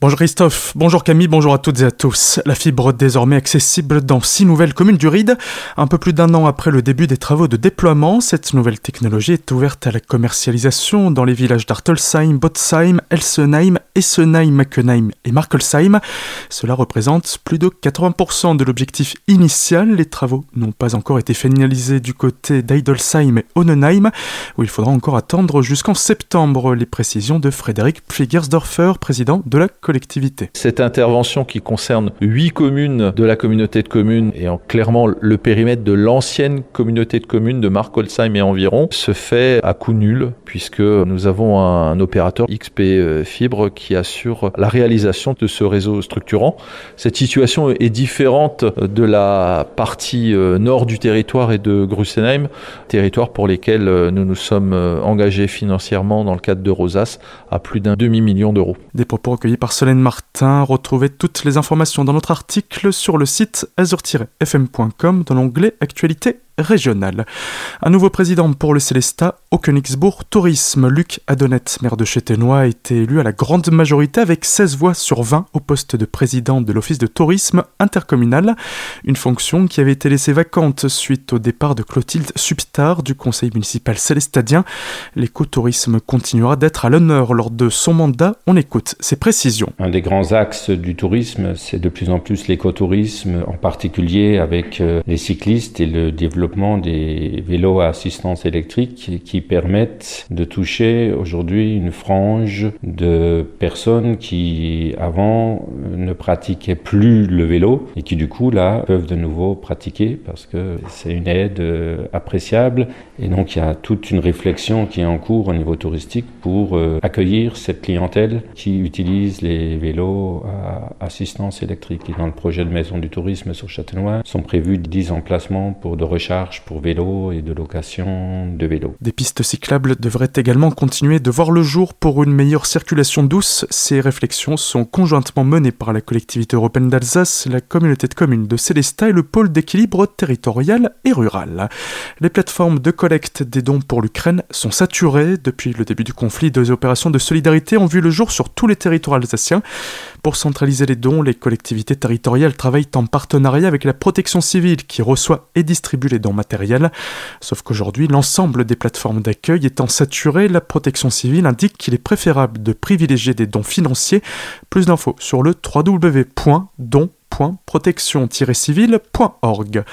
Bonjour Christophe, bonjour Camille, bonjour à toutes et à tous. La fibre désormais accessible dans six nouvelles communes du Ride. Un peu plus d'un an après le début des travaux de déploiement, cette nouvelle technologie est ouverte à la commercialisation dans les villages d'Artelsheim, Botsheim, Elsenheim, Essenheim, Mackenheim et Markelsheim. Cela représente plus de 80% de l'objectif initial. Les travaux n'ont pas encore été finalisés du côté d'Eidelsheim et Onnenheim, où il faudra encore attendre jusqu'en septembre. Les précisions de Frédéric Pflegersdorfer, président de la collectivité. Cette intervention qui concerne huit communes de la communauté de communes et en clairement le périmètre de l'ancienne communauté de communes de Markolsheim et environ se fait à coût nul puisque nous avons un opérateur XP euh, Fibre qui assure la réalisation de ce réseau structurant. Cette situation est différente de la partie euh, nord du territoire et de Grussenheim, territoire pour lesquels euh, nous nous sommes engagés financièrement dans le cadre de Rosas à plus d'un demi-million d'euros. Des propos recueillis par Solène Martin. Retrouvez toutes les informations dans notre article sur le site azur-fm.com dans l'onglet Actualité régionale. Un nouveau président pour le Célestat au Königsbourg Tourisme. Luc Adonet, maire de Châtenois, a été élu à la grande majorité avec 16 voix sur 20 au poste de président de l'Office de tourisme intercommunal. Une fonction qui avait été laissée vacante suite au départ de Clotilde Substar du conseil municipal célestadien. L'écotourisme continuera d'être à l'honneur lors de son mandat. On écoute ses précisions. Un des grands axes du tourisme, c'est de plus en plus l'écotourisme, en particulier avec euh, les cyclistes et le développement des vélos à assistance électrique qui permettent de toucher aujourd'hui une frange de personnes qui avant ne pratiquaient plus le vélo et qui du coup là peuvent de nouveau pratiquer parce que c'est une aide appréciable et donc il y a toute une réflexion qui est en cours au niveau touristique pour euh, accueillir cette clientèle qui utilise les vélos à assistance électrique. Et dans le projet de maison du tourisme sur Châtenois sont prévus 10 emplacements pour de recharge pour vélo et de location de vélo. Des pistes cyclables devraient également continuer de voir le jour pour une meilleure circulation douce. Ces réflexions sont conjointement menées par la collectivité européenne d'Alsace, la communauté de communes de Célestat et le pôle d'équilibre territorial et rural. Les plateformes de collecte des dons pour l'Ukraine sont saturées. Depuis le début du conflit, deux opérations de solidarité ont vu le jour sur tous les territoires alsaciens. Pour centraliser les dons, les collectivités territoriales travaillent en partenariat avec la protection civile qui reçoit et distribue les dons matériels. Sauf qu'aujourd'hui, l'ensemble des plateformes d'accueil étant saturées, la protection civile indique qu'il est préférable de privilégier des dons financiers. Plus d'infos sur le www.don protection-civile.org.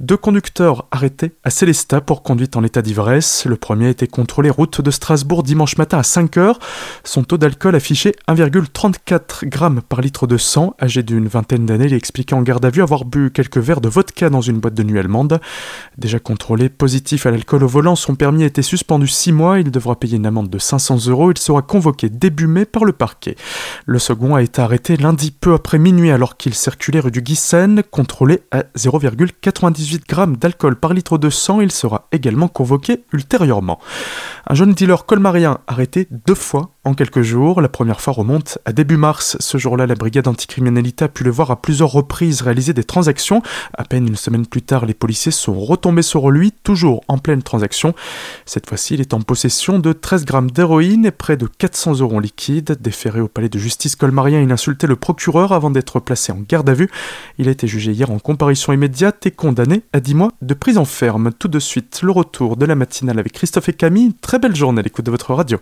Deux conducteurs arrêtés à Célestat pour conduite en état d'ivresse. Le premier été contrôlé route de Strasbourg dimanche matin à 5h. Son taux d'alcool affiché 1,34 g par litre de sang. Âgé d'une vingtaine d'années, il expliquait en garde à vue avoir bu quelques verres de vodka dans une boîte de nuit allemande. Déjà contrôlé positif à l'alcool au volant, son permis été suspendu 6 mois. Il devra payer une amende de 500 euros. Il sera convoqué début mai par le parquet. Le second a été arrêté lundi peu après minuit alors qu'il circulait du Guissen, contrôlé à 0,98 g d'alcool par litre de sang. Il sera également convoqué ultérieurement. Un jeune dealer colmarien arrêté deux fois en quelques jours. La première fois remonte à début mars. Ce jour-là, la brigade anticriminalité a pu le voir à plusieurs reprises réaliser des transactions. À peine une semaine plus tard, les policiers sont retombés sur lui, toujours en pleine transaction. Cette fois-ci, il est en possession de 13 grammes d'héroïne et près de 400 euros en liquide. Déféré au palais de justice colmarien, il insultait le procureur avant d'être placé en garde à vue. Il a été jugé hier en comparution immédiate et condamné à 10 mois de prison ferme. Tout de suite, le retour de la matinale avec Christophe et Camille. Très belle journée à l'écoute de votre radio.